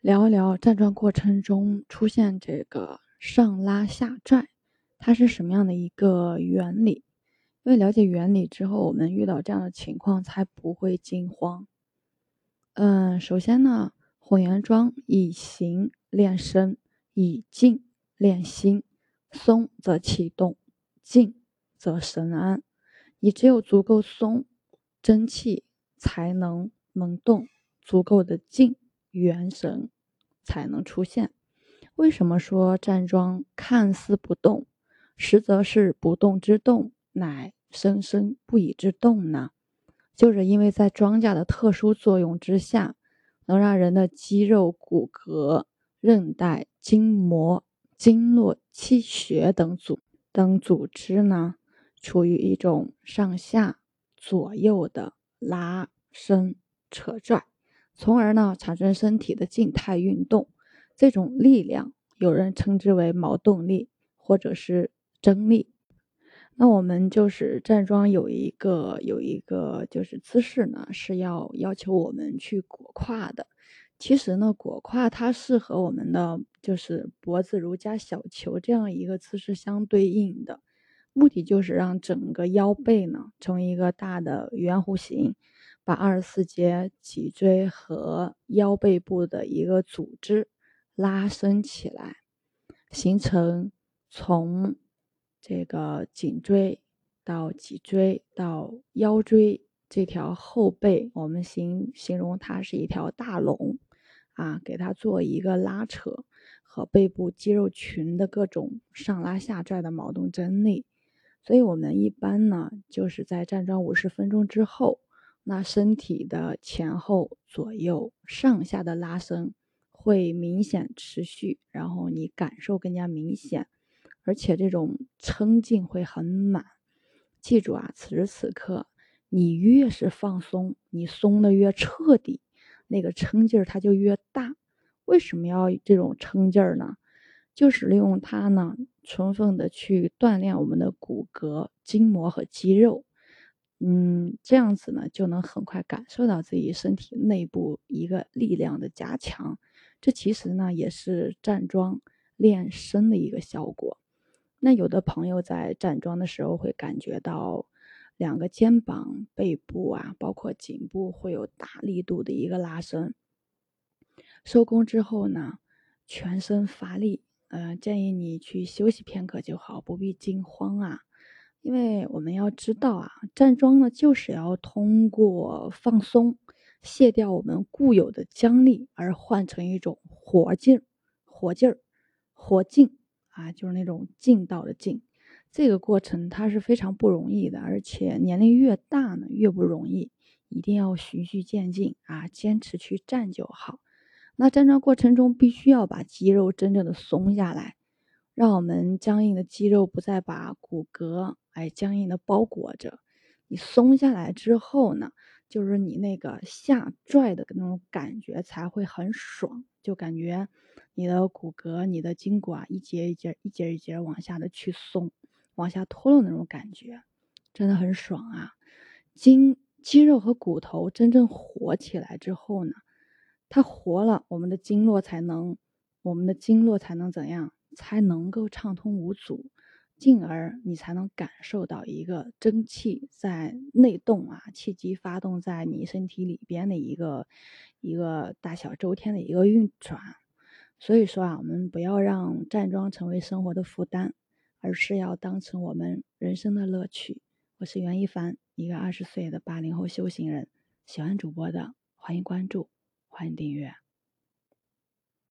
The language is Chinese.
聊一聊站桩过程中出现这个上拉下拽，它是什么样的一个原理？因为了解原理之后，我们遇到这样的情况才不会惊慌。嗯，首先呢，混元桩以形练身，以静练心，松则气动，静则神安。你只有足够松，真气才能能动，足够的静。元神才能出现。为什么说站桩看似不动，实则是不动之动，乃生生不已之动呢？就是因为在庄稼的特殊作用之下，能让人的肌肉、骨骼、韧带、筋膜、经络、气血等组等组织呢，处于一种上下左右的拉伸、扯拽。从而呢，产生身体的静态运动，这种力量有人称之为毛动力，或者是征力。那我们就是站桩有一个有一个就是姿势呢，是要要求我们去裹胯的。其实呢，裹胯它是和我们的就是脖子如加小球这样一个姿势相对应的，目的就是让整个腰背呢成为一个大的圆弧形。把二十四节脊椎和腰背部的一个组织拉伸起来，形成从这个颈椎到脊椎到腰椎这条后背，我们形形容它是一条大龙啊，给它做一个拉扯和背部肌肉群的各种上拉下拽的矛盾张力。所以我们一般呢，就是在站桩五十分钟之后。那身体的前后左右上下的拉伸会明显持续，然后你感受更加明显，而且这种撑劲会很满。记住啊，此时此刻你越是放松，你松的越彻底，那个撑劲儿它就越大。为什么要这种撑劲儿呢？就是利用它呢，充分的去锻炼我们的骨骼、筋膜和肌肉。嗯，这样子呢，就能很快感受到自己身体内部一个力量的加强。这其实呢，也是站桩练身的一个效果。那有的朋友在站桩的时候会感觉到两个肩膀、背部啊，包括颈部会有大力度的一个拉伸。收工之后呢，全身乏力，嗯，建议你去休息片刻就好，不必惊慌啊。因为我们要知道啊，站桩呢就是要通过放松，卸掉我们固有的僵力，而换成一种活劲儿、活劲儿、活劲啊，就是那种劲道的劲。这个过程它是非常不容易的，而且年龄越大呢越不容易，一定要循序渐进啊，坚持去站就好。那站桩过程中必须要把肌肉真正的松下来。让我们僵硬的肌肉不再把骨骼哎僵硬的包裹着，你松下来之后呢，就是你那个下拽的那种感觉才会很爽，就感觉你的骨骼、你的筋骨啊一节一节、一节一节往下的去松，往下脱落那种感觉，真的很爽啊！筋肌肉和骨头真正活起来之后呢，它活了，我们的经络才能，我们的经络才能怎样？才能够畅通无阻，进而你才能感受到一个真气在内动啊，气机发动在你身体里边的一个一个大小周天的一个运转。所以说啊，我们不要让站桩成为生活的负担，而是要当成我们人生的乐趣。我是袁一凡，一个二十岁的八零后修行人。喜欢主播的，欢迎关注，欢迎订阅。